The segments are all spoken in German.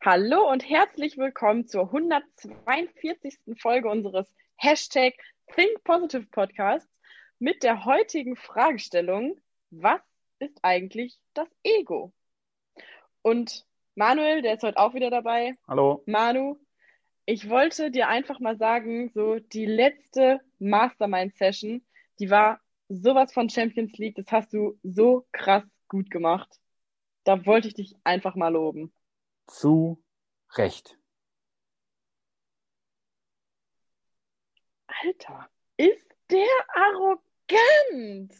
Hallo und herzlich willkommen zur 142. Folge unseres Hashtag Think Positive Podcasts mit der heutigen Fragestellung, was ist eigentlich das Ego? Und Manuel, der ist heute auch wieder dabei. Hallo. Manu, ich wollte dir einfach mal sagen, so die letzte Mastermind-Session, die war sowas von Champions League, das hast du so krass gut gemacht. Da wollte ich dich einfach mal loben. Zu Recht. Alter, ist der arrogant.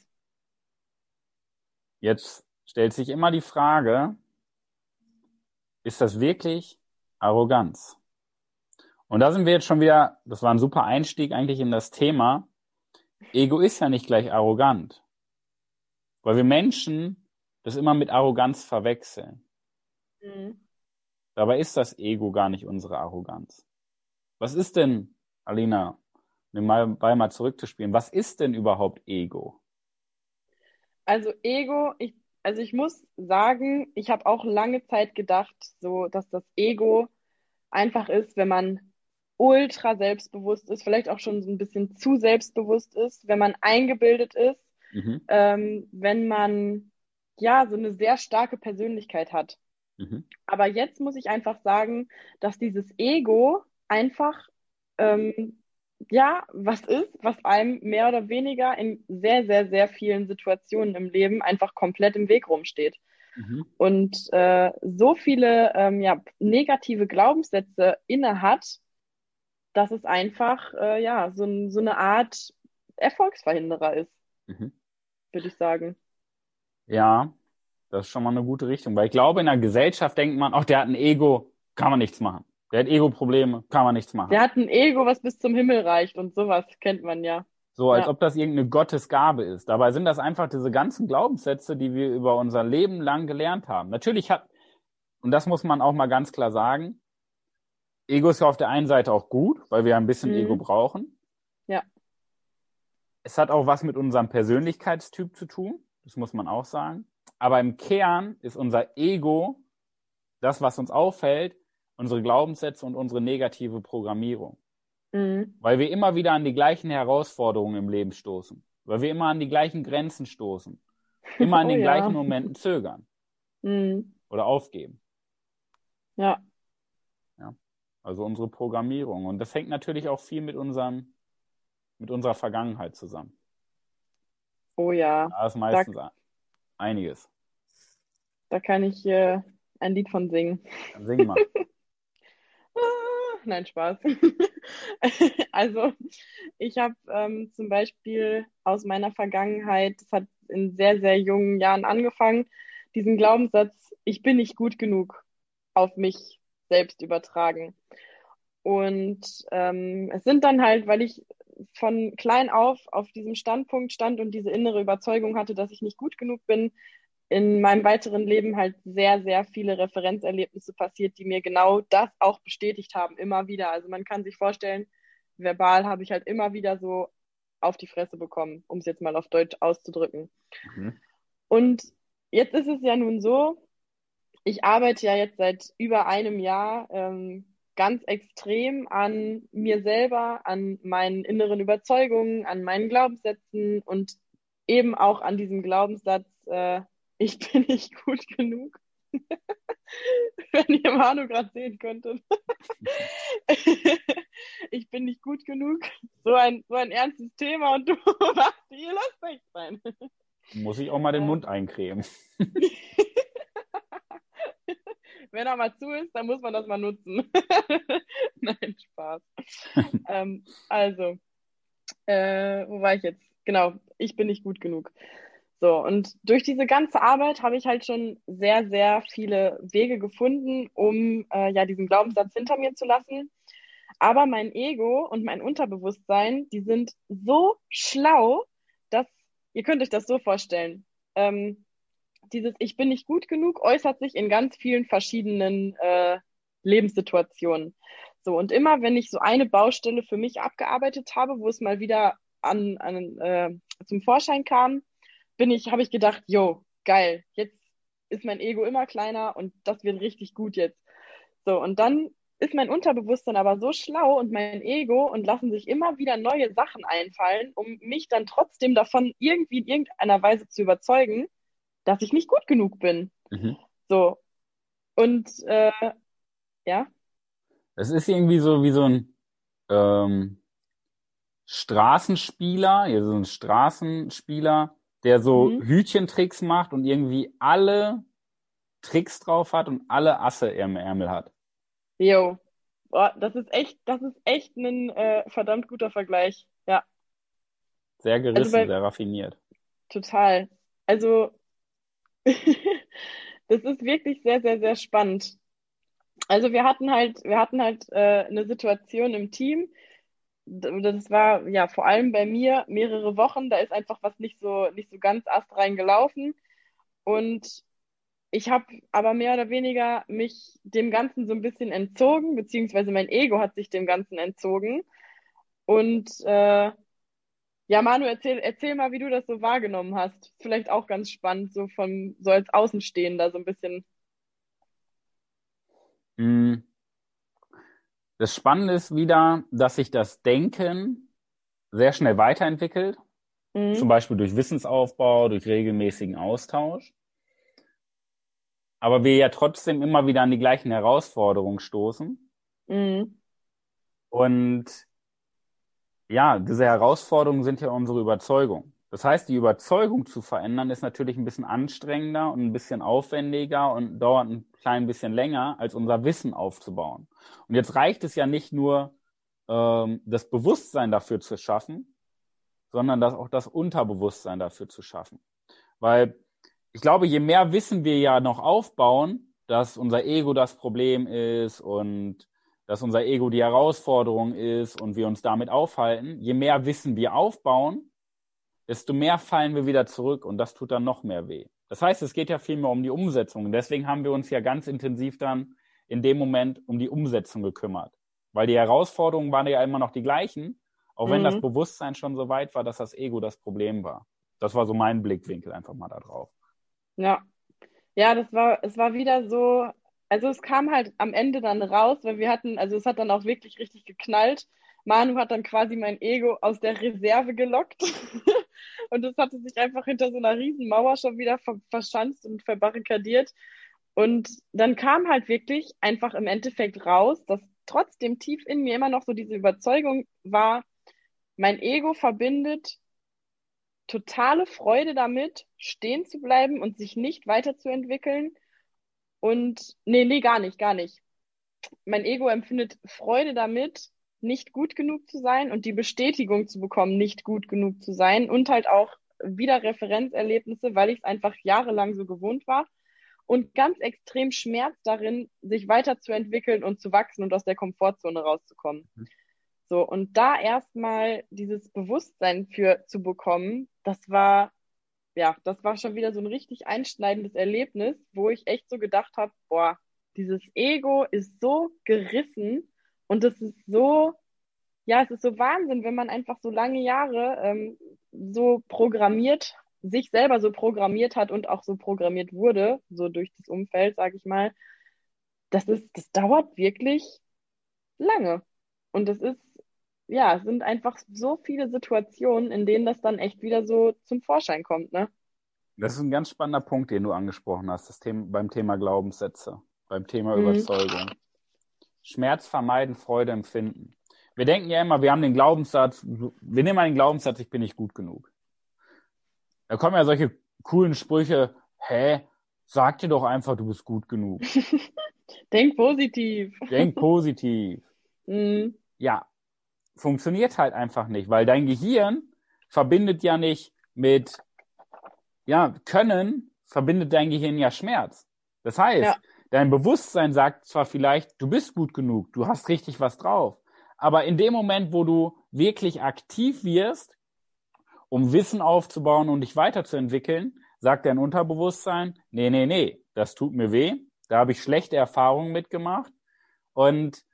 Jetzt stellt sich immer die Frage, ist das wirklich Arroganz? Und da sind wir jetzt schon wieder, das war ein super Einstieg eigentlich in das Thema. Ego ist ja nicht gleich arrogant. Weil wir Menschen das immer mit Arroganz verwechseln. Mhm. Dabei ist das Ego gar nicht unsere Arroganz. Was ist denn, Alina, um mal, Ball mal zurückzuspielen, was ist denn überhaupt Ego? Also Ego, ich, also ich muss sagen, ich habe auch lange Zeit gedacht, so, dass das Ego einfach ist, wenn man ultra selbstbewusst ist, vielleicht auch schon so ein bisschen zu selbstbewusst ist, wenn man eingebildet ist, mhm. ähm, wenn man ja so eine sehr starke Persönlichkeit hat. Mhm. Aber jetzt muss ich einfach sagen, dass dieses Ego einfach ähm, ja was ist, was einem mehr oder weniger in sehr, sehr, sehr vielen Situationen im Leben einfach komplett im Weg rumsteht. Mhm. Und äh, so viele ähm, ja, negative Glaubenssätze inne hat, dass es einfach äh, ja so, so eine Art Erfolgsverhinderer ist, mhm. würde ich sagen. Ja, das ist schon mal eine gute Richtung. Weil ich glaube, in der Gesellschaft denkt man, ach, der hat ein Ego, kann man nichts machen. Der hat Ego-Probleme, kann man nichts machen. Der hat ein Ego, was bis zum Himmel reicht und sowas kennt man ja. So, als ja. ob das irgendeine Gottesgabe ist. Dabei sind das einfach diese ganzen Glaubenssätze, die wir über unser Leben lang gelernt haben. Natürlich hat, und das muss man auch mal ganz klar sagen, Ego ist ja auf der einen Seite auch gut, weil wir ein bisschen mhm. Ego brauchen. Ja. Es hat auch was mit unserem Persönlichkeitstyp zu tun. Das muss man auch sagen. Aber im Kern ist unser Ego das, was uns auffällt, unsere Glaubenssätze und unsere negative Programmierung. Mhm. Weil wir immer wieder an die gleichen Herausforderungen im Leben stoßen. Weil wir immer an die gleichen Grenzen stoßen. Immer an oh, den ja. gleichen Momenten zögern. Mhm. Oder aufgeben. Ja. Ja. Also unsere Programmierung. Und das hängt natürlich auch viel mit unserem, mit unserer Vergangenheit zusammen. Oh ja. Da ist meistens da, einiges. Da kann ich äh, ein Lied von singen. Dann sing mal. Ah, nein, Spaß. also, ich habe ähm, zum Beispiel aus meiner Vergangenheit, das hat in sehr, sehr jungen Jahren angefangen, diesen Glaubenssatz, ich bin nicht gut genug, auf mich selbst übertragen. Und ähm, es sind dann halt, weil ich von klein auf auf diesem Standpunkt stand und diese innere Überzeugung hatte, dass ich nicht gut genug bin, in meinem weiteren Leben halt sehr, sehr viele Referenzerlebnisse passiert, die mir genau das auch bestätigt haben, immer wieder. Also man kann sich vorstellen, verbal habe ich halt immer wieder so auf die Fresse bekommen, um es jetzt mal auf Deutsch auszudrücken. Mhm. Und jetzt ist es ja nun so, ich arbeite ja jetzt seit über einem Jahr ähm, ganz extrem an mir selber, an meinen inneren Überzeugungen, an meinen Glaubenssätzen und eben auch an diesem Glaubenssatz, äh, ich bin nicht gut genug. Wenn ihr Manu gerade sehen könntet. ich bin nicht gut genug. So ein, so ein ernstes Thema und du machst hier, lass nicht sein. Muss ich auch mal den Mund eincremen. Wenn er mal zu ist, dann muss man das mal nutzen. Nein, Spaß. ähm, also, äh, wo war ich jetzt? Genau, ich bin nicht gut genug. So, und durch diese ganze Arbeit habe ich halt schon sehr, sehr viele Wege gefunden, um äh, ja diesen Glaubenssatz hinter mir zu lassen. Aber mein Ego und mein Unterbewusstsein, die sind so schlau, dass ihr könnt euch das so vorstellen. Ähm, dieses Ich bin nicht gut genug äußert sich in ganz vielen verschiedenen äh, Lebenssituationen. So, und immer wenn ich so eine Baustelle für mich abgearbeitet habe, wo es mal wieder an, an äh, zum Vorschein kam, bin ich, habe ich gedacht, yo, geil, jetzt ist mein Ego immer kleiner und das wird richtig gut jetzt. So, und dann ist mein Unterbewusstsein aber so schlau und mein Ego und lassen sich immer wieder neue Sachen einfallen, um mich dann trotzdem davon irgendwie in irgendeiner Weise zu überzeugen, dass ich nicht gut genug bin. Mhm. So. Und äh, ja. Es ist irgendwie so wie so ein ähm, Straßenspieler, ja, so ein Straßenspieler, der so mhm. Hütchentricks macht und irgendwie alle Tricks drauf hat und alle Asse im Ärmel hat. Jo. Boah, das ist echt, das ist echt ein äh, verdammt guter Vergleich. Ja. Sehr also gerissen, also bei, sehr raffiniert. Total. Also, das ist wirklich sehr, sehr, sehr spannend. Also wir hatten halt, wir hatten halt äh, eine Situation im Team. Das war ja vor allem bei mir mehrere Wochen. Da ist einfach was nicht so, nicht so ganz astrein gelaufen. Und ich habe aber mehr oder weniger mich dem Ganzen so ein bisschen entzogen, beziehungsweise mein Ego hat sich dem Ganzen entzogen. Und äh, ja, Manu, erzähl, erzähl mal, wie du das so wahrgenommen hast. Vielleicht auch ganz spannend, so von so als Außenstehender so ein bisschen. Hm. Das Spannende ist wieder, dass sich das Denken sehr schnell weiterentwickelt. Mhm. Zum Beispiel durch Wissensaufbau, durch regelmäßigen Austausch aber wir ja trotzdem immer wieder an die gleichen Herausforderungen stoßen. Mhm. Und ja, diese Herausforderungen sind ja unsere Überzeugung. Das heißt, die Überzeugung zu verändern ist natürlich ein bisschen anstrengender und ein bisschen aufwendiger und dauert ein klein bisschen länger, als unser Wissen aufzubauen. Und jetzt reicht es ja nicht nur, ähm, das Bewusstsein dafür zu schaffen, sondern das, auch das Unterbewusstsein dafür zu schaffen. Weil ich glaube, je mehr Wissen wir ja noch aufbauen, dass unser Ego das Problem ist und dass unser Ego die Herausforderung ist und wir uns damit aufhalten, je mehr Wissen wir aufbauen, desto mehr fallen wir wieder zurück und das tut dann noch mehr weh. Das heißt, es geht ja vielmehr um die Umsetzung. Und deswegen haben wir uns ja ganz intensiv dann in dem Moment um die Umsetzung gekümmert. Weil die Herausforderungen waren ja immer noch die gleichen, auch wenn mhm. das Bewusstsein schon so weit war, dass das Ego das Problem war. Das war so mein Blickwinkel einfach mal da drauf. Ja. Ja, das war, es war wieder so, also es kam halt am Ende dann raus, weil wir hatten, also es hat dann auch wirklich richtig geknallt. Manu hat dann quasi mein Ego aus der Reserve gelockt und es hatte sich einfach hinter so einer riesen Mauer schon wieder ver verschanzt und verbarrikadiert. Und dann kam halt wirklich einfach im Endeffekt raus, dass trotzdem tief in mir immer noch so diese Überzeugung war, mein Ego verbindet totale Freude damit, stehen zu bleiben und sich nicht weiterzuentwickeln. Und nee, nee, gar nicht, gar nicht. Mein Ego empfindet Freude damit, nicht gut genug zu sein und die Bestätigung zu bekommen, nicht gut genug zu sein und halt auch wieder Referenzerlebnisse, weil ich es einfach jahrelang so gewohnt war und ganz extrem Schmerz darin, sich weiterzuentwickeln und zu wachsen und aus der Komfortzone rauszukommen. Mhm. So, und da erstmal dieses Bewusstsein für zu bekommen, das war, ja, das war schon wieder so ein richtig einschneidendes Erlebnis, wo ich echt so gedacht habe, boah, dieses Ego ist so gerissen und es ist so, ja, es ist so Wahnsinn, wenn man einfach so lange Jahre ähm, so programmiert, sich selber so programmiert hat und auch so programmiert wurde, so durch das Umfeld, sage ich mal. Das ist, das dauert wirklich lange. Und das ist ja, es sind einfach so viele Situationen, in denen das dann echt wieder so zum Vorschein kommt, ne? Das ist ein ganz spannender Punkt, den du angesprochen hast, das Thema, beim Thema Glaubenssätze, beim Thema mhm. Überzeugung. Schmerz vermeiden, Freude empfinden. Wir denken ja immer, wir haben den Glaubenssatz, wir nehmen mal den Glaubenssatz, ich bin nicht gut genug. Da kommen ja solche coolen Sprüche, hä, sag dir doch einfach, du bist gut genug. Denk positiv. Denk positiv. Mhm. Ja, funktioniert halt einfach nicht, weil dein Gehirn verbindet ja nicht mit, ja, Können, verbindet dein Gehirn ja Schmerz. Das heißt, ja. dein Bewusstsein sagt zwar vielleicht, du bist gut genug, du hast richtig was drauf, aber in dem Moment, wo du wirklich aktiv wirst, um Wissen aufzubauen und dich weiterzuentwickeln, sagt dein Unterbewusstsein, nee, nee, nee, das tut mir weh, da habe ich schlechte Erfahrungen mitgemacht und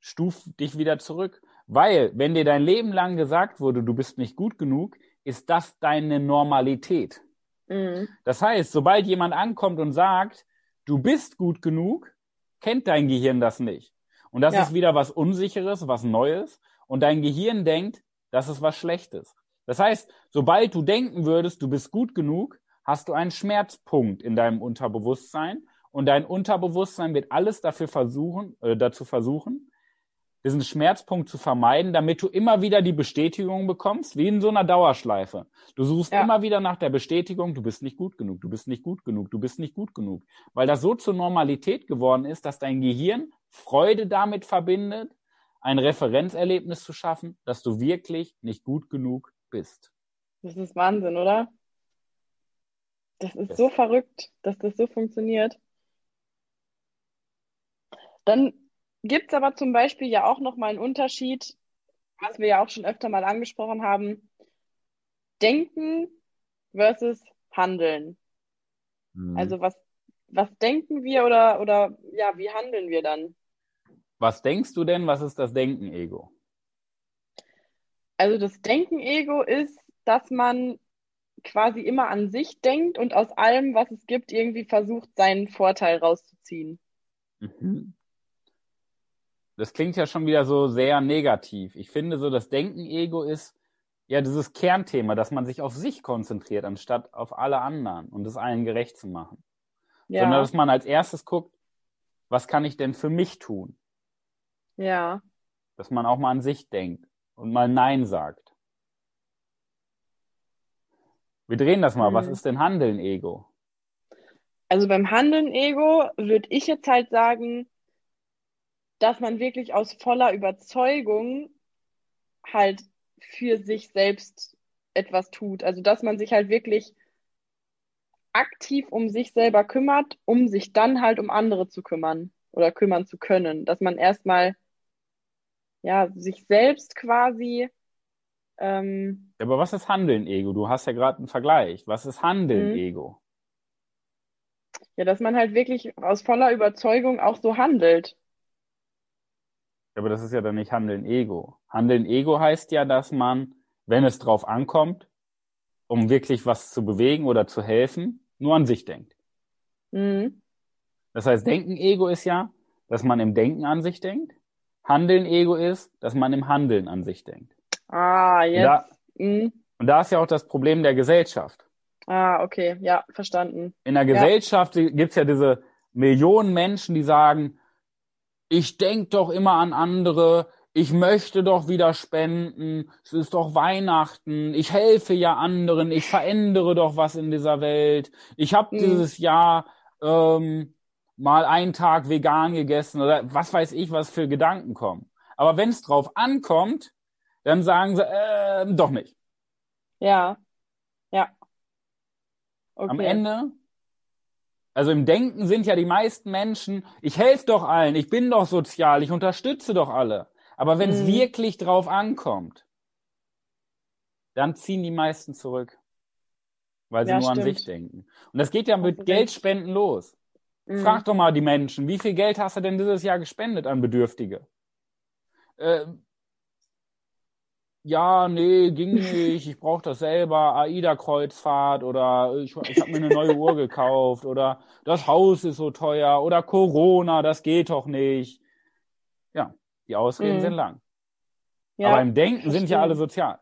stuf dich wieder zurück. Weil, wenn dir dein Leben lang gesagt wurde, du bist nicht gut genug, ist das deine Normalität. Mhm. Das heißt, sobald jemand ankommt und sagt, du bist gut genug, kennt dein Gehirn das nicht. Und das Ja. ist wieder was Unsicheres, was Neues. Und dein Gehirn denkt, das ist was Schlechtes. Das heißt, sobald du denken würdest, du bist gut genug, hast du einen Schmerzpunkt in deinem Unterbewusstsein. Und dein Unterbewusstsein wird alles dafür versuchen, äh, dazu versuchen, diesen Schmerzpunkt zu vermeiden, damit du immer wieder die Bestätigung bekommst, wie in so einer Dauerschleife. Du suchst Ja. immer wieder nach der Bestätigung, du bist nicht gut genug, du bist nicht gut genug, du bist nicht gut genug. Weil das so zur Normalität geworden ist, dass dein Gehirn Freude damit verbindet, ein Referenzerlebnis zu schaffen, dass du wirklich nicht gut genug bist. Das ist Wahnsinn, oder? Das ist Das- so verrückt, dass das so funktioniert. Dann gibt es aber zum Beispiel ja auch nochmal einen Unterschied, was wir ja auch schon öfter mal angesprochen haben. Denken versus Handeln. Mhm. Also was, was denken wir oder, oder ja, wie handeln wir dann? was denkst du denn, was ist das Denken-Ego? Also das Denken-Ego ist, dass man quasi immer an sich denkt und aus allem, was es gibt, irgendwie versucht, seinen Vorteil rauszuziehen. Mhm. Das klingt ja schon wieder so sehr negativ. Ich finde so, das Denken-Ego ist ja dieses Kernthema, dass man sich auf sich konzentriert, anstatt auf alle anderen und es allen gerecht zu machen. Sondern Ja, dass man als erstes guckt, was kann ich denn für mich tun? ja. Dass man auch mal an sich denkt und mal Nein sagt. Wir drehen das mal. Was Mhm. ist denn Handeln-Ego? Also beim Handeln-Ego würde ich jetzt halt sagen, dass man wirklich aus voller Überzeugung halt für sich selbst etwas tut. Also dass man sich halt wirklich aktiv um sich selber kümmert, um sich dann halt um andere zu kümmern oder kümmern zu können. Dass man erstmal ja sich selbst quasi ähm, Aber was ist Handeln-Ego? Du hast ja gerade einen Vergleich. Was ist Handeln-Ego? ja, dass man halt wirklich aus voller Überzeugung auch so handelt. Aber das ist ja dann nicht Handeln-Ego. Handeln-Ego heißt ja, dass man, wenn es drauf ankommt, um wirklich was zu bewegen oder zu helfen, nur an sich denkt. Mhm. Das heißt, Denken-Ego ist ja, dass man im Denken an sich denkt. Handeln-Ego ist, dass man im Handeln an sich denkt. Ah, Und da, jetzt. Mhm. und da ist ja auch das Problem der Gesellschaft. Ah, okay, ja, verstanden. In der Ja. Gesellschaft gibt's ja diese Millionen Menschen, die sagen, ich denk doch immer an andere, ich möchte doch wieder spenden, es ist doch Weihnachten, ich helfe ja anderen, ich verändere doch was in dieser Welt. Ich habe Mhm. dieses Jahr ähm, mal einen Tag vegan gegessen oder was weiß ich, was für Gedanken kommen. Aber wenn es drauf ankommt, dann sagen sie, äh, doch nicht. Ja, ja. Am Okay. Ende, also im Denken sind ja die meisten Menschen, ich helfe doch allen, ich bin doch sozial, ich unterstütze doch alle. Aber wenn es Mhm. wirklich drauf ankommt, dann ziehen die meisten zurück, weil sie Ja, nur an stimmt. sich denken. Und das geht ja mit. Geldspenden los. Mhm. Frag doch mal die Menschen, wie viel Geld hast du denn dieses Jahr gespendet an Bedürftige? Äh, ja, nee, ging nicht, ich brauche das selber, AIDA-Kreuzfahrt oder ich, ich habe mir eine neue Uhr gekauft oder das Haus ist so teuer oder Corona, das geht doch nicht. Ja, die Ausreden Mhm. sind lang. Ja, aber im Denken sind ja alle sozial.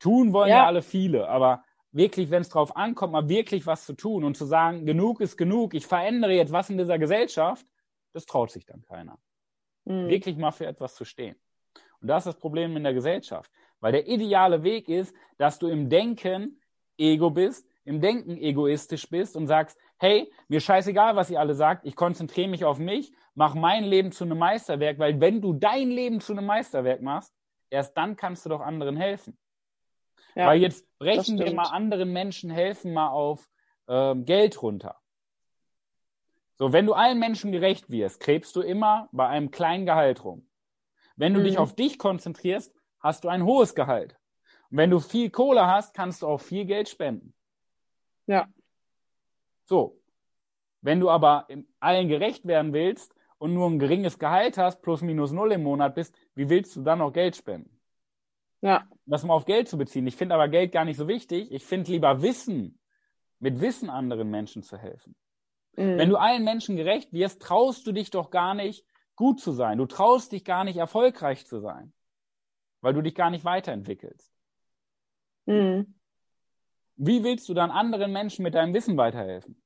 Tun wollen ja, Ja. alle viele, aber wirklich, wenn es drauf ankommt, mal wirklich was zu tun und zu sagen, genug ist genug, ich verändere jetzt was in dieser Gesellschaft, das traut sich dann keiner. Mhm. Wirklich mal für etwas zu stehen. Und das ist das Problem in der Gesellschaft. Weil der ideale Weg ist, dass du im Denken Ego bist, im Denken egoistisch bist und sagst, hey, mir scheißegal, was ihr alle sagt, ich konzentriere mich auf mich, mach mein Leben zu einem Meisterwerk, weil wenn du dein Leben zu einem Meisterwerk machst, erst dann kannst du doch anderen helfen. Ja, Weil jetzt brechen wir mal anderen Menschen helfen mal auf ähm, Geld runter. So, wenn du allen Menschen gerecht wirst, krebst du immer bei einem kleinen Gehalt rum. Wenn du Mhm. dich auf dich konzentrierst, hast du ein hohes Gehalt. Und wenn du viel Kohle hast, kannst du auch viel Geld spenden. Ja. So. Wenn du aber allen gerecht werden willst und nur ein geringes Gehalt hast, plus minus null im Monat bist, wie willst du dann noch Geld spenden? Ja, das mal auf Geld zu beziehen. Ich finde aber Geld gar nicht so wichtig. Ich finde lieber Wissen, mit Wissen anderen Menschen zu helfen. Mhm. Wenn du allen Menschen gerecht wirst, traust du dich doch gar nicht, gut zu sein. Du traust dich gar nicht, erfolgreich zu sein, weil du dich gar nicht weiterentwickelst. Mhm. Wie willst du dann anderen Menschen mit deinem Wissen weiterhelfen?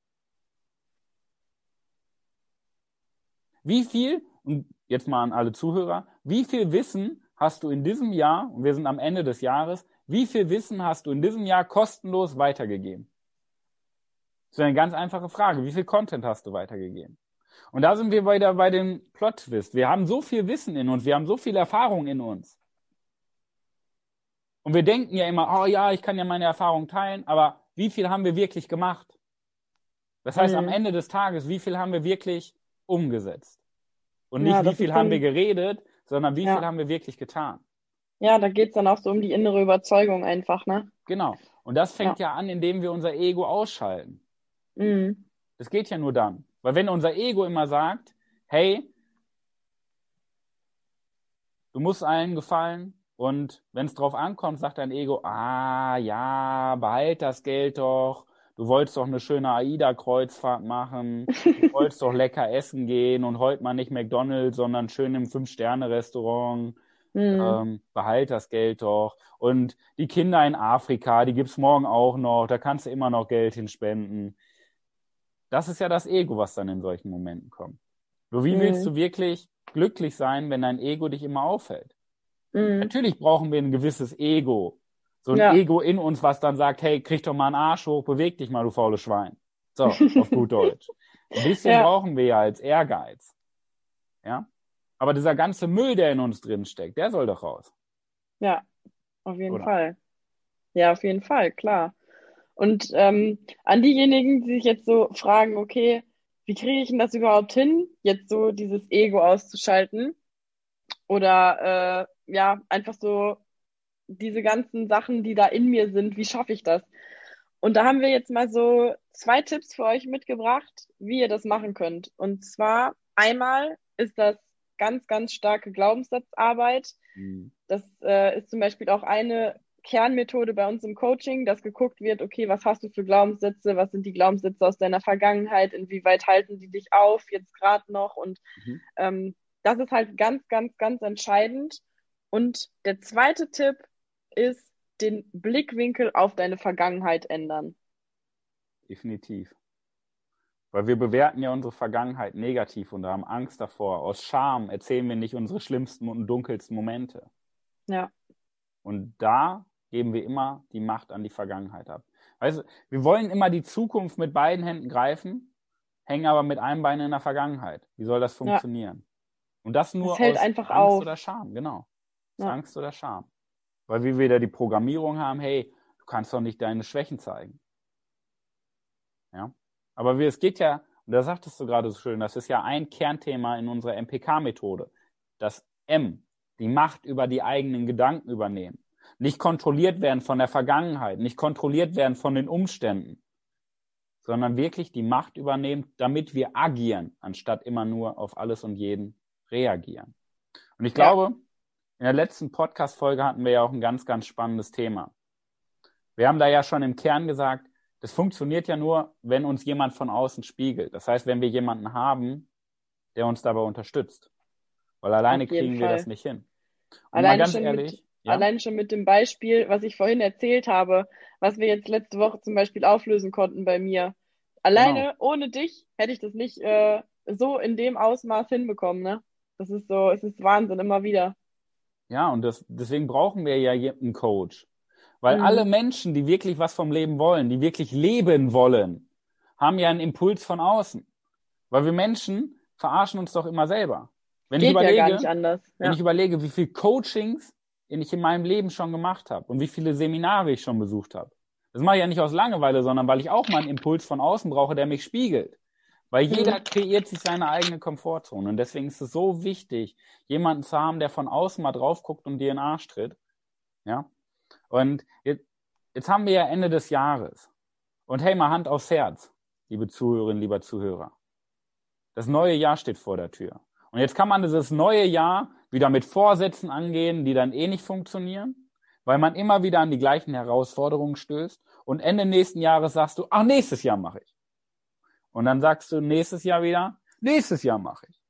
Wie viel, und jetzt mal an alle Zuhörer, wie viel Wissen hast du in diesem Jahr, und wir sind am Ende des Jahres, wie viel Wissen hast du in diesem Jahr kostenlos weitergegeben? Das ist eine ganz einfache Frage. Wie viel Content hast du weitergegeben? Und da sind wir wieder bei dem Plot-Twist. Wir haben so viel Wissen in uns, wir haben so viel Erfahrung in uns. Und wir denken ja immer, oh ja, ich kann ja meine Erfahrung teilen, aber wie viel haben wir wirklich gemacht? Das heißt, mhm. am Ende des Tages, wie viel haben wir wirklich umgesetzt? Und nicht, ja, wie viel haben wir geredet, sondern wie ja. viel haben wir wirklich getan? Ja, da geht es dann auch so um die innere Überzeugung einfach, ne? Genau. Und das fängt ja, ja an, indem wir unser Ego ausschalten. Mhm. Das geht ja nur dann. Weil wenn unser Ego immer sagt, hey, du musst allen gefallen und wenn es drauf ankommt, sagt dein Ego, ah ja, behalt das Geld doch, du wolltest doch eine schöne AIDA-Kreuzfahrt machen, du wolltest doch lecker essen gehen und heute mal nicht McDonalds, sondern schön im Fünf-Sterne-Restaurant. Mhm. Ähm, behalt das Geld doch. Und die Kinder in Afrika, die gibt's morgen auch noch, da kannst du immer noch Geld hinspenden. Das ist ja das Ego, was dann in solchen Momenten kommt. Nur wie mhm. willst du wirklich glücklich sein, wenn dein Ego dich immer aufhält? Mhm. Natürlich brauchen wir ein gewisses Ego, so ein ja. Ego in uns, was dann sagt, hey, krieg doch mal einen Arsch hoch, beweg dich mal, du faules Schwein. So, auf gut Deutsch. Ein bisschen ja. brauchen wir ja als Ehrgeiz. Ja? Aber dieser ganze Müll, der in uns drin steckt, der soll doch raus. Ja, auf jeden Oder? Fall. Ja, auf jeden Fall, klar. Und ähm, an diejenigen, die sich jetzt so fragen, okay, wie kriege ich denn das überhaupt hin, jetzt so dieses Ego auszuschalten? Oder äh, ja, einfach so diese ganzen Sachen, die da in mir sind, wie schaffe ich das? Und da haben wir jetzt mal so zwei Tipps für euch mitgebracht, wie ihr das machen könnt. Und zwar einmal ist das ganz, ganz starke Glaubenssatzarbeit. Mhm. Das äh, ist zum Beispiel auch eine Kernmethode bei uns im Coaching, dass geguckt wird, okay, was hast du für Glaubenssätze, was sind die Glaubenssätze aus deiner Vergangenheit, inwieweit halten die dich auf, jetzt gerade noch. Und mhm. ähm, das ist halt ganz, ganz, ganz entscheidend. Und der zweite Tipp ist den Blickwinkel auf deine Vergangenheit ändern. Definitiv. Weil wir bewerten ja unsere Vergangenheit negativ und haben Angst davor. Aus Scham erzählen wir nicht unsere schlimmsten und dunkelsten Momente. Ja. Und da geben wir immer die Macht an die Vergangenheit ab. Weißt du, wir wollen immer die Zukunft mit beiden Händen greifen, hängen aber mit einem Bein in der Vergangenheit. Wie soll das funktionieren? Ja. Und das nur das aus Angst auf. oder Scham, genau. Ja. Angst oder Scham. Weil wir wieder die Programmierung haben, hey, du kannst doch nicht deine Schwächen zeigen. Ja. Aber wie, es geht ja, und da sagtest du gerade so schön, das ist ja ein Kernthema in unserer MPK-Methode. Das M, die Macht über die eigenen Gedanken übernehmen. Nicht kontrolliert werden von der Vergangenheit, nicht kontrolliert werden von den Umständen, sondern wirklich die Macht übernehmen, damit wir agieren, anstatt immer nur auf alles und jeden reagieren. Und ich glaube, ja. In der letzten Podcast-Folge hatten wir ja auch ein ganz, ganz spannendes Thema. Wir haben da ja schon im Kern gesagt, das funktioniert ja nur, wenn uns jemand von außen spiegelt. Das heißt, wenn wir jemanden haben, der uns dabei unterstützt. Weil alleine kriegen wir das nicht hin. Und alleine ganz ehrlich, ja? alleine schon mit dem Beispiel, was ich vorhin erzählt habe, was wir jetzt letzte Woche zum Beispiel auflösen konnten bei mir. Alleine genau. ohne dich hätte ich das nicht äh, so in dem Ausmaß hinbekommen, ne? Das ist so, es ist Wahnsinn, immer wieder. Ja, und das, deswegen brauchen wir ja einen Coach. Weil mhm. alle Menschen, die wirklich was vom Leben wollen, die wirklich leben wollen, haben ja einen Impuls von außen. Weil wir Menschen verarschen uns doch immer selber. Wenn Geht ich überlege, ja gar nicht anders. Ja. wenn ich überlege, wie viel Coachings ich in meinem Leben schon gemacht habe und wie viele Seminare ich schon besucht habe. Das mache ich ja nicht aus Langeweile, sondern weil ich auch mal einen Impuls von außen brauche, der mich spiegelt. Weil jeder kreiert sich seine eigene Komfortzone. Und deswegen ist es so wichtig, jemanden zu haben, der von außen mal drauf guckt und dir in den Arsch tritt. Ja. Und jetzt, jetzt haben wir ja Ende des Jahres. Und hey, mal Hand aufs Herz, liebe Zuhörerinnen, lieber Zuhörer. Das neue Jahr steht vor der Tür. Und jetzt kann man dieses neue Jahr wieder mit Vorsätzen angehen, die dann eh nicht funktionieren, weil man immer wieder an die gleichen Herausforderungen stößt. Und Ende nächsten Jahres sagst du, ach, nächstes Jahr mache ich. Und dann sagst du nächstes Jahr wieder, nächstes Jahr mache ich.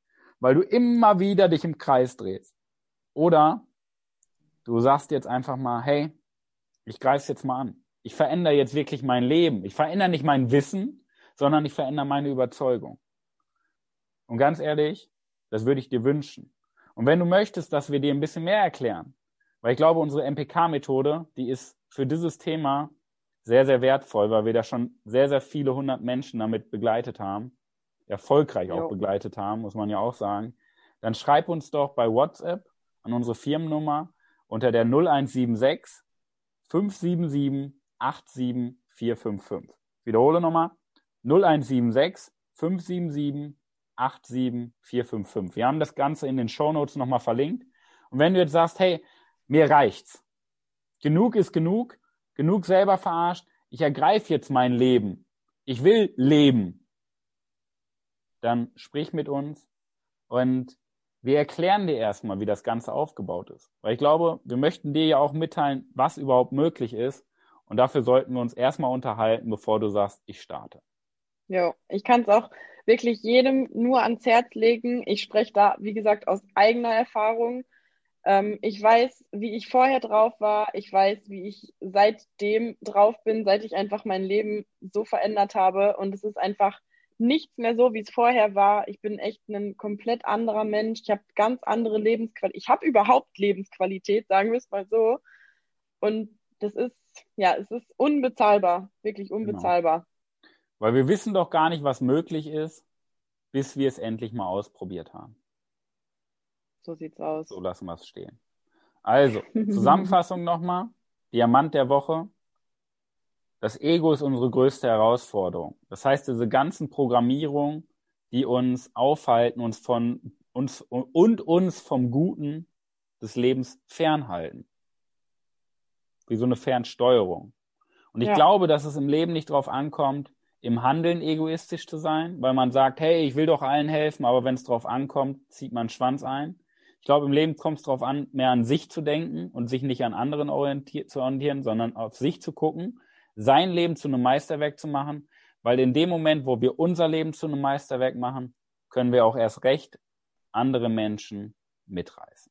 Weil du immer wieder dich im Kreis drehst. Oder du sagst jetzt einfach mal, hey, ich greife es jetzt mal an. Ich verändere jetzt wirklich mein Leben. Ich verändere nicht mein Wissen, sondern ich verändere meine Überzeugung. Und ganz ehrlich, das würde ich dir wünschen. Und wenn du möchtest, dass wir dir ein bisschen mehr erklären, weil ich glaube, unsere MPK-Methode, die ist für dieses Thema sehr, sehr wertvoll, weil wir da schon sehr, sehr viele hundert Menschen damit begleitet haben, erfolgreich auch jo. begleitet haben, muss man ja auch sagen, dann schreib uns doch bei WhatsApp an unsere Firmennummer unter der 0176 577 87455. Wiederhole nochmal 0176 577 87455. Wir haben das Ganze in den Shownotes nochmal verlinkt. Und wenn du jetzt sagst, hey, mir reicht's. Genug ist genug, genug selber verarscht, ich ergreife jetzt mein Leben. Ich will leben. Dann sprich mit uns und wir erklären dir erstmal, wie das Ganze aufgebaut ist. Weil ich glaube, wir möchten dir ja auch mitteilen, was überhaupt möglich ist. Und dafür sollten wir uns erstmal unterhalten, bevor du sagst, ich starte. Ja, ich kann es auch wirklich jedem nur ans Herz legen. Ich spreche da, wie gesagt, aus eigener Erfahrung. Ähm, ich weiß, wie ich vorher drauf war. Ich weiß, wie ich seitdem drauf bin, seit ich einfach mein Leben so verändert habe. Und es ist einfach nichts mehr so, wie es vorher war. Ich bin echt ein komplett anderer Mensch. Ich habe ganz andere Lebensqualität. Ich habe überhaupt Lebensqualität, sagen wir es mal so. Und das ist, ja, es ist unbezahlbar, wirklich genau. unbezahlbar. Genau. Weil wir wissen doch gar nicht, was möglich ist, bis wir es endlich mal ausprobiert haben. So sieht's aus. So lassen wir es stehen. Also, Zusammenfassung nochmal. Diamant der Woche. Das Ego ist unsere größte Herausforderung. Das heißt, diese ganzen Programmierungen, die uns aufhalten, uns von uns und uns vom Guten des Lebens fernhalten. Wie so eine Fernsteuerung. Und ich ja. glaube, dass es im Leben nicht darauf ankommt, im Handeln egoistisch zu sein, weil man sagt, hey, ich will doch allen helfen, aber wenn es darauf ankommt, zieht man Schwanz ein. Ich glaube, im Leben kommt es darauf an, mehr an sich zu denken und sich nicht an anderen orientier zu orientieren, sondern auf sich zu gucken sein Leben zu einem Meisterwerk zu machen, weil in dem Moment, wo wir unser Leben zu einem Meisterwerk machen, können wir auch erst recht andere Menschen mitreißen.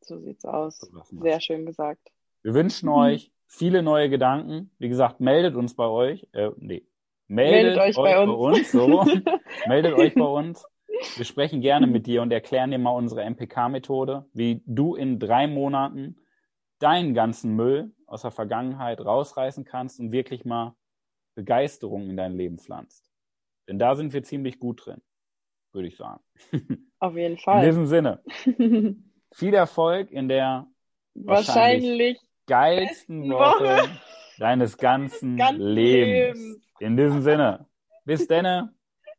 So sieht's aus. Sehr schön gesagt. Wir wünschen euch viele neue Gedanken. Wie gesagt, meldet uns bei euch. Äh, nee. Meldet, meldet euch, euch, bei uns. Bei uns so. meldet euch bei uns. Wir sprechen gerne mit dir und erklären dir mal unsere MPK-Methode, wie du in drei Monaten deinen ganzen Müll aus der Vergangenheit rausreißen kannst und wirklich mal Begeisterung in dein Leben pflanzt. Denn da sind wir ziemlich gut drin, würde ich sagen. Auf jeden Fall. In diesem Sinne. viel Erfolg in der wahrscheinlich, wahrscheinlich geilsten Woche, Woche deines ganzen Lebens. Lebens. In diesem Sinne. Bis denne,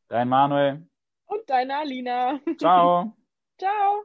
dein Manuel. Und deine Alina. Ciao. Ciao.